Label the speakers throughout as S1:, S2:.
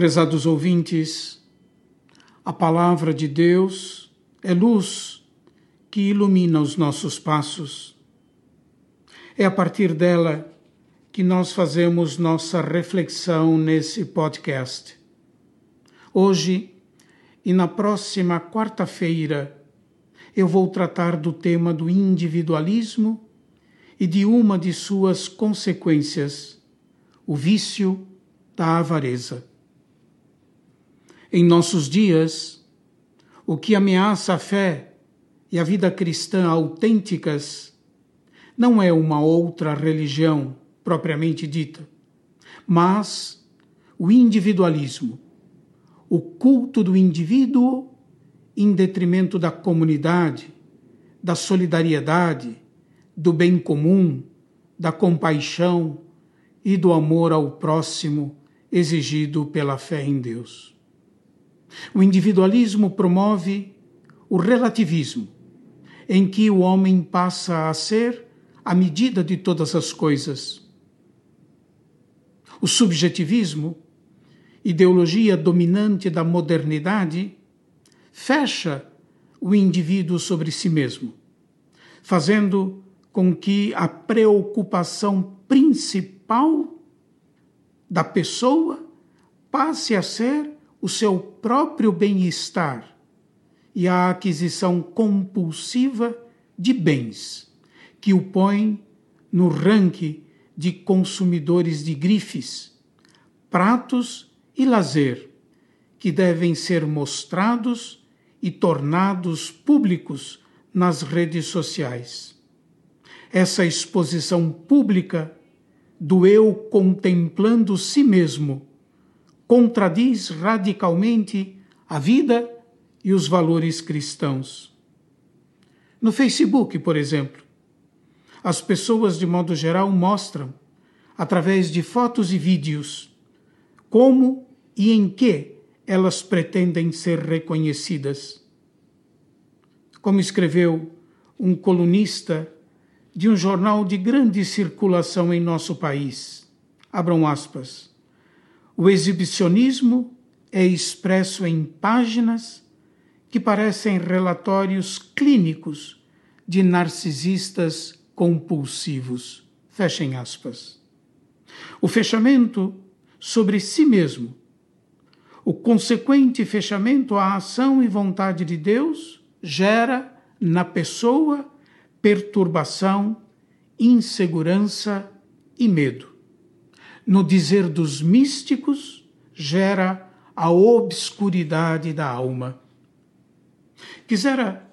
S1: Prezados ouvintes, a palavra de Deus é luz que ilumina os nossos passos. É a partir dela que nós fazemos nossa reflexão nesse podcast. Hoje e na próxima quarta-feira eu vou tratar do tema do individualismo e de uma de suas consequências, o vício da avareza. Em nossos dias, o que ameaça a fé e a vida cristã autênticas não é uma outra religião propriamente dita, mas o individualismo, o culto do indivíduo em detrimento da comunidade, da solidariedade, do bem comum, da compaixão e do amor ao próximo exigido pela fé em Deus. O individualismo promove o relativismo, em que o homem passa a ser a medida de todas as coisas. O subjetivismo, ideologia dominante da modernidade, fecha o indivíduo sobre si mesmo, fazendo com que a preocupação principal da pessoa passe a ser o seu próprio bem-estar e a aquisição compulsiva de bens, que o põe no ranking de consumidores de grifes, pratos e lazer, que devem ser mostrados e tornados públicos nas redes sociais. Essa exposição pública do eu contemplando si mesmo contradiz radicalmente a vida e os valores cristãos. No Facebook, por exemplo, as pessoas, de modo geral, mostram, através de fotos e vídeos, como e em que elas pretendem ser reconhecidas. Como escreveu um colunista de um jornal de grande circulação em nosso país, abram aspas. O exibicionismo é expresso em páginas que parecem relatórios clínicos de narcisistas compulsivos. Fechem aspas. O fechamento sobre si mesmo, o consequente fechamento à ação e vontade de Deus, gera na pessoa perturbação, insegurança e medo no dizer dos místicos, gera a obscuridade da alma. Quisera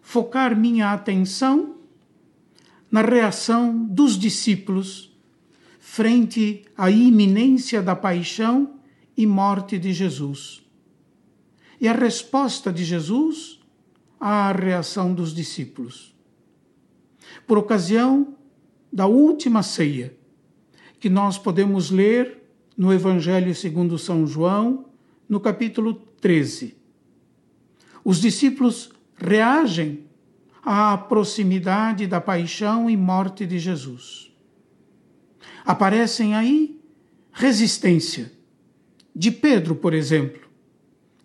S1: focar minha atenção na reação dos discípulos frente à iminência da paixão e morte de Jesus. E a resposta de Jesus à reação dos discípulos. Por ocasião da última ceia, que nós podemos ler no Evangelho segundo São João, no capítulo 13. Os discípulos reagem à proximidade da paixão e morte de Jesus. Aparecem aí resistência de Pedro, por exemplo,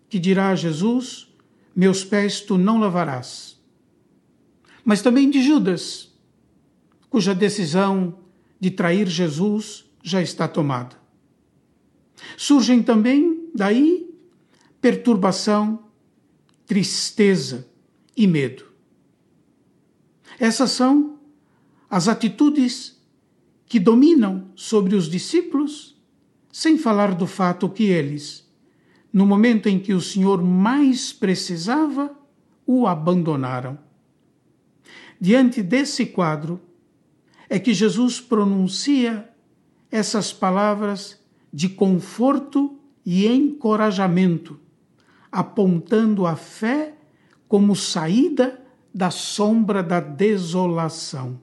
S1: que dirá a Jesus: Meus pés tu não lavarás. Mas também de Judas, cuja decisão de trair Jesus já está tomada. Surgem também daí perturbação, tristeza e medo. Essas são as atitudes que dominam sobre os discípulos, sem falar do fato que eles, no momento em que o Senhor mais precisava, o abandonaram. Diante desse quadro, é que Jesus pronuncia essas palavras de conforto e encorajamento, apontando a fé como saída da sombra da desolação.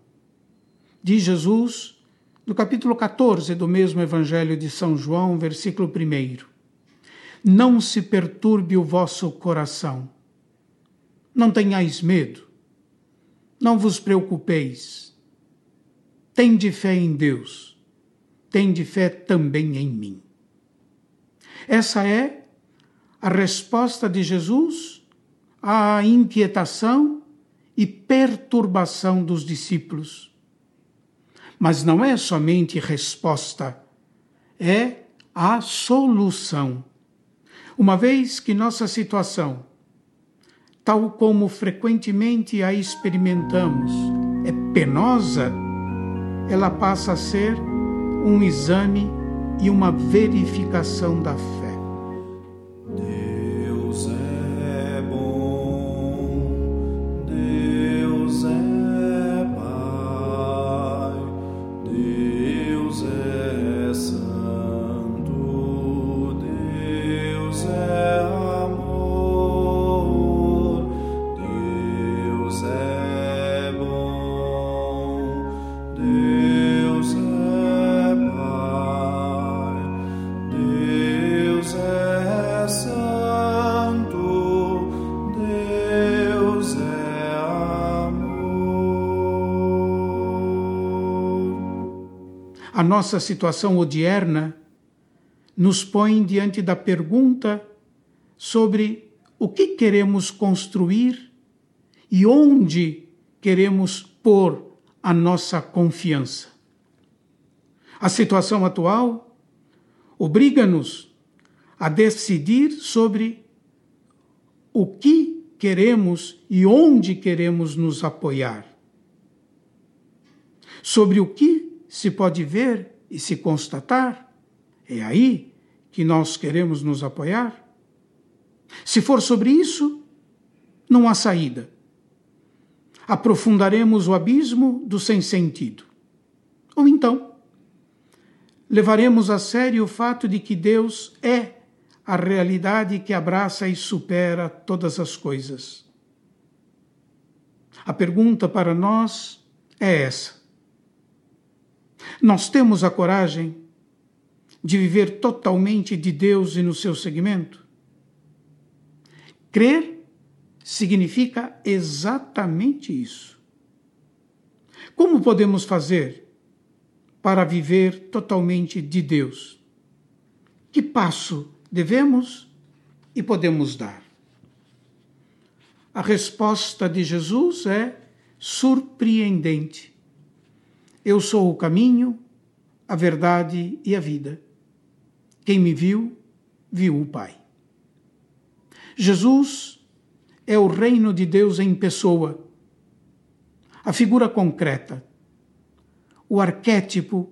S1: Diz Jesus, no capítulo 14 do mesmo Evangelho de São João, versículo 1: Não se perturbe o vosso coração, não tenhais medo, não vos preocupeis Tende fé em Deus, tende fé também em mim. Essa é a resposta de Jesus à inquietação e perturbação dos discípulos. Mas não é somente resposta, é a solução. Uma vez que nossa situação, tal como frequentemente a experimentamos, é penosa, ela passa a ser um exame e uma verificação da fé. A nossa situação odierna nos põe diante da pergunta sobre o que queremos construir e onde queremos pôr a nossa confiança. A situação atual obriga-nos a decidir sobre o que queremos e onde queremos nos apoiar. Sobre o que se pode ver e se constatar, é aí que nós queremos nos apoiar. Se for sobre isso, não há saída. Aprofundaremos o abismo do sem-sentido. Ou então, levaremos a sério o fato de que Deus é a realidade que abraça e supera todas as coisas. A pergunta para nós é essa: nós temos a coragem de viver totalmente de Deus e no seu segmento? Crer significa exatamente isso. Como podemos fazer para viver totalmente de Deus? Que passo devemos e podemos dar? A resposta de Jesus é surpreendente. Eu sou o caminho, a verdade e a vida. Quem me viu, viu o Pai. Jesus é o reino de Deus em pessoa, a figura concreta, o arquétipo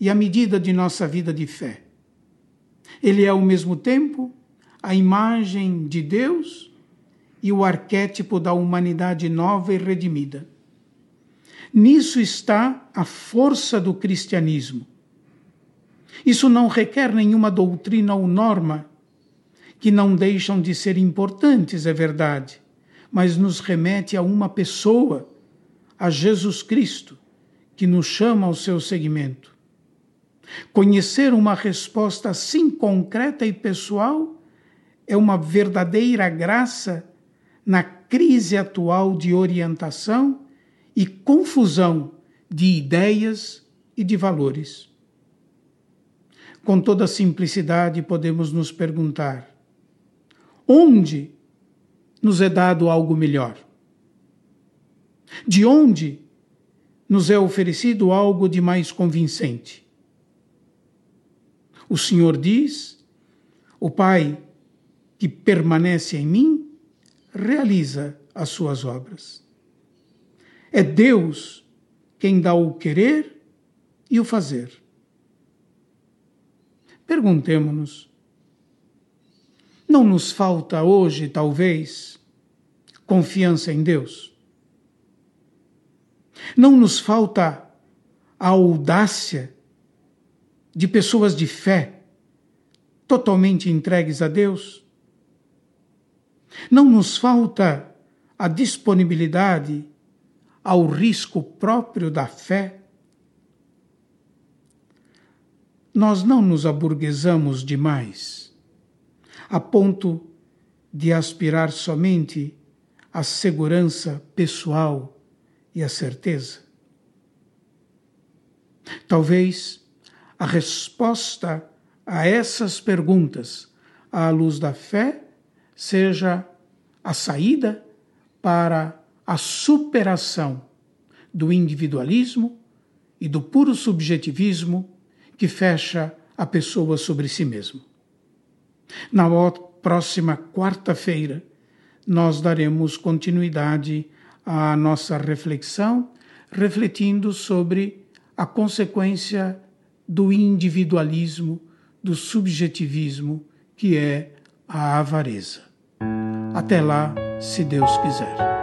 S1: e a medida de nossa vida de fé. Ele é ao mesmo tempo a imagem de Deus e o arquétipo da humanidade nova e redimida. Nisso está a força do cristianismo. Isso não requer nenhuma doutrina ou norma, que não deixam de ser importantes, é verdade, mas nos remete a uma pessoa, a Jesus Cristo, que nos chama ao seu seguimento. Conhecer uma resposta assim concreta e pessoal é uma verdadeira graça na crise atual de orientação e confusão de ideias e de valores. Com toda simplicidade, podemos nos perguntar: onde nos é dado algo melhor? De onde nos é oferecido algo de mais convincente? O Senhor diz: o Pai que permanece em mim realiza as suas obras. É Deus quem dá o querer e o fazer. Perguntemo-nos: não nos falta hoje, talvez, confiança em Deus? Não nos falta a audácia de pessoas de fé totalmente entregues a Deus? Não nos falta a disponibilidade ao risco próprio da fé? Nós não nos aburguesamos demais, a ponto de aspirar somente à segurança pessoal e à certeza? Talvez a resposta a essas perguntas à luz da fé seja a saída para a superação do individualismo e do puro subjetivismo que fecha a pessoa sobre si mesmo. Na próxima quarta-feira, nós daremos continuidade à nossa reflexão, refletindo sobre a consequência do individualismo, do subjetivismo, que é a avareza. Até lá, se Deus quiser.